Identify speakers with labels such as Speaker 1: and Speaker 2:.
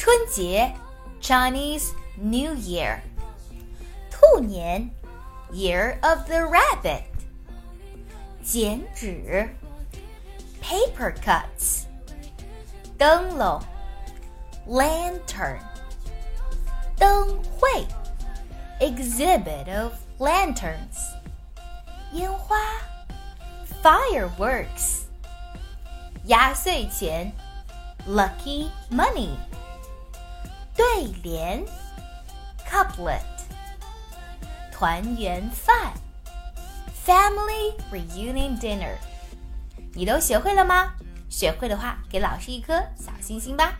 Speaker 1: 春节 Chinese New Year，兔年 Year of the Rabbit，剪纸 Paper cuts，灯笼 Lantern，灯会 Exhibit of lanterns，烟花 Fireworks，压岁钱 Lucky money。 对联，couplet，团圆饭，family reunion dinner，你都学会了吗？学会的话，给老师一颗小心心吧。